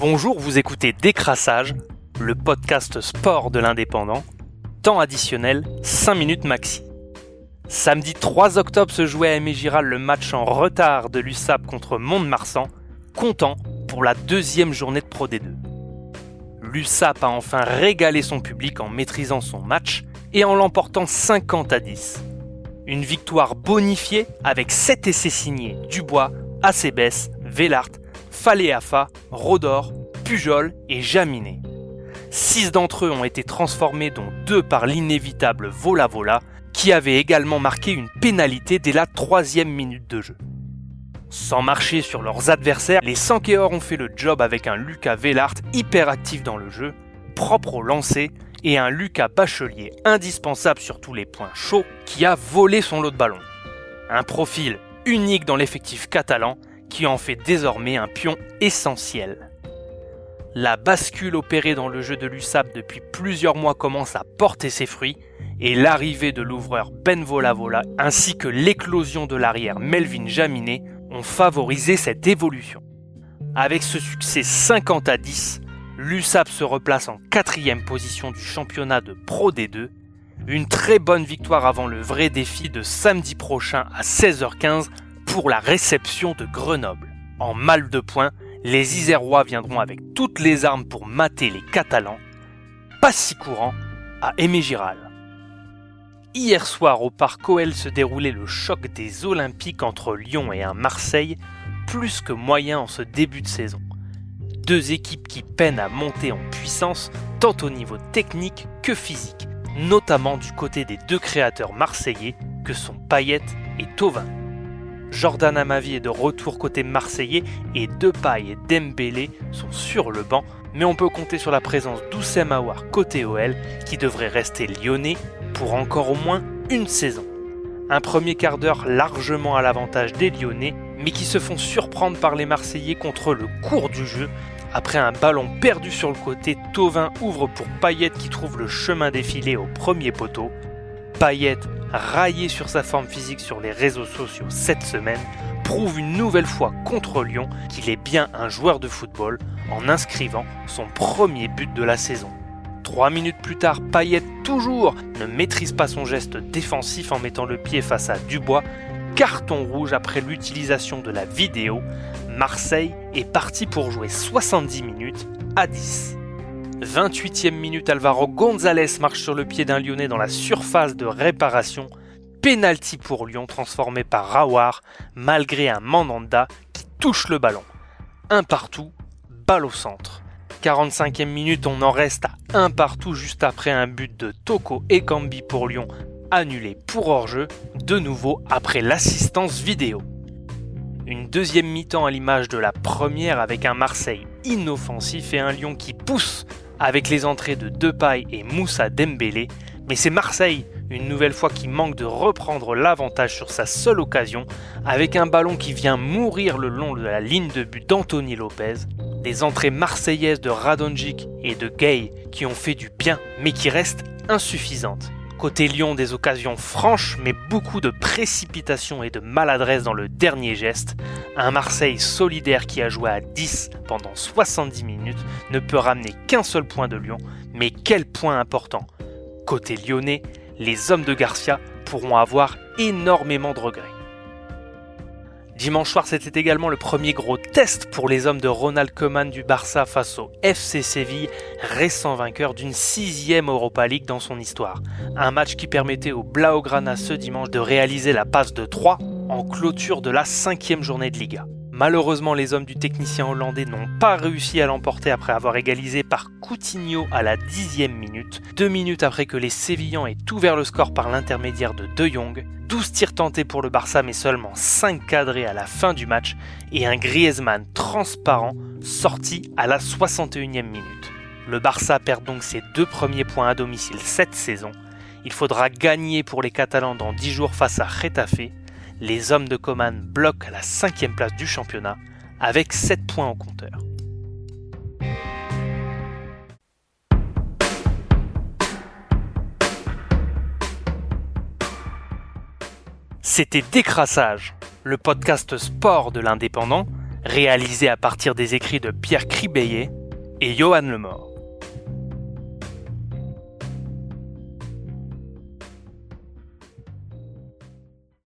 Bonjour, vous écoutez Décrassage, le podcast sport de l'indépendant. Temps additionnel, 5 minutes maxi. Samedi 3 octobre se jouait à Aimé Giral le match en retard de l'USAP contre Mont-de-Marsan, comptant pour la deuxième journée de Pro D2. L'USAP a enfin régalé son public en maîtrisant son match et en l'emportant 50 à 10. Une victoire bonifiée avec 7 essais signés Dubois, Acebes, Vellart, Faléafa, Rodor, Pujol et Jaminet. Six d'entre eux ont été transformés, dont deux par l'inévitable Vola Vola, qui avait également marqué une pénalité dès la troisième minute de jeu. Sans marcher sur leurs adversaires, les Sankeors ont fait le job avec un Lucas Vellart hyper actif dans le jeu, propre au lancer, et un Lucas Bachelier indispensable sur tous les points chauds qui a volé son lot de ballons. Un profil unique dans l'effectif catalan qui en fait désormais un pion essentiel. La bascule opérée dans le jeu de l'USAP depuis plusieurs mois commence à porter ses fruits et l'arrivée de l'ouvreur Ben Volavola ainsi que l'éclosion de l'arrière Melvin Jaminet ont favorisé cette évolution. Avec ce succès 50 à 10, l'USAP se replace en quatrième position du championnat de Pro D2, une très bonne victoire avant le vrai défi de samedi prochain à 16h15 pour la réception de Grenoble. En mal de points, les Isérois viendront avec toutes les armes pour mater les Catalans, pas si courant, à Aimé Giral. Hier soir au Parc OL se déroulait le choc des Olympiques entre Lyon et un Marseille, plus que moyen en ce début de saison. Deux équipes qui peinent à monter en puissance tant au niveau technique que physique, notamment du côté des deux créateurs marseillais que sont Payet et Tovin. Jordan Amavi est de retour côté marseillais et Depay et Dembélé sont sur le banc, mais on peut compter sur la présence d'Oussem Aouar côté OL qui devrait rester lyonnais pour encore au moins une saison. Un premier quart d'heure largement à l'avantage des Lyonnais, mais qui se font surprendre par les Marseillais contre le cours du jeu. Après un ballon perdu sur le côté, Tovin ouvre pour Payet qui trouve le chemin défilé au premier poteau. Payet raillé sur sa forme physique sur les réseaux sociaux cette semaine, prouve une nouvelle fois contre Lyon qu'il est bien un joueur de football en inscrivant son premier but de la saison. Trois minutes plus tard, Payet toujours ne maîtrise pas son geste défensif en mettant le pied face à Dubois. Carton rouge après l'utilisation de la vidéo. Marseille est parti pour jouer 70 minutes à 10. 28e minute, Alvaro González marche sur le pied d'un Lyonnais dans la surface de réparation. Penalty pour Lyon transformé par Rawar malgré un Mandanda qui touche le ballon. Un partout, balle au centre. 45e minute, on en reste à un partout juste après un but de Toko et Kambi pour Lyon annulé pour hors-jeu, de nouveau après l'assistance vidéo. Une deuxième mi-temps à l'image de la première avec un Marseille inoffensif et un Lyon qui pousse avec les entrées de Depay et Moussa Dembélé, mais c'est Marseille, une nouvelle fois qui manque de reprendre l'avantage sur sa seule occasion, avec un ballon qui vient mourir le long de la ligne de but d'Anthony Lopez, des entrées marseillaises de Radonjic et de Gay qui ont fait du bien, mais qui restent insuffisantes. Côté Lyon, des occasions franches, mais beaucoup de précipitation et de maladresse dans le dernier geste. Un Marseille solidaire qui a joué à 10 pendant 70 minutes ne peut ramener qu'un seul point de Lyon, mais quel point important Côté lyonnais, les hommes de Garcia pourront avoir énormément de regrets. Dimanche soir, c'était également le premier gros test pour les hommes de Ronald Koeman du Barça face au FC Séville, récent vainqueur d'une sixième Europa League dans son histoire. Un match qui permettait aux Blaugrana ce dimanche de réaliser la passe de 3 en clôture de la cinquième journée de Liga. Malheureusement, les hommes du technicien hollandais n'ont pas réussi à l'emporter après avoir égalisé par Coutinho à la dixième minute, deux minutes après que les Sévillans aient ouvert le score par l'intermédiaire de De Jong. 12 tirs tentés pour le Barça mais seulement 5 cadrés à la fin du match et un Griezmann transparent sorti à la 61e minute. Le Barça perd donc ses deux premiers points à domicile cette saison. Il faudra gagner pour les Catalans dans 10 jours face à Retafe les hommes de Coman bloquent la cinquième place du championnat avec 7 points au compteur. C'était Décrassage, le podcast sport de l'indépendant, réalisé à partir des écrits de Pierre Cribeillet et Johan Lemort.